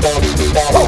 Oh!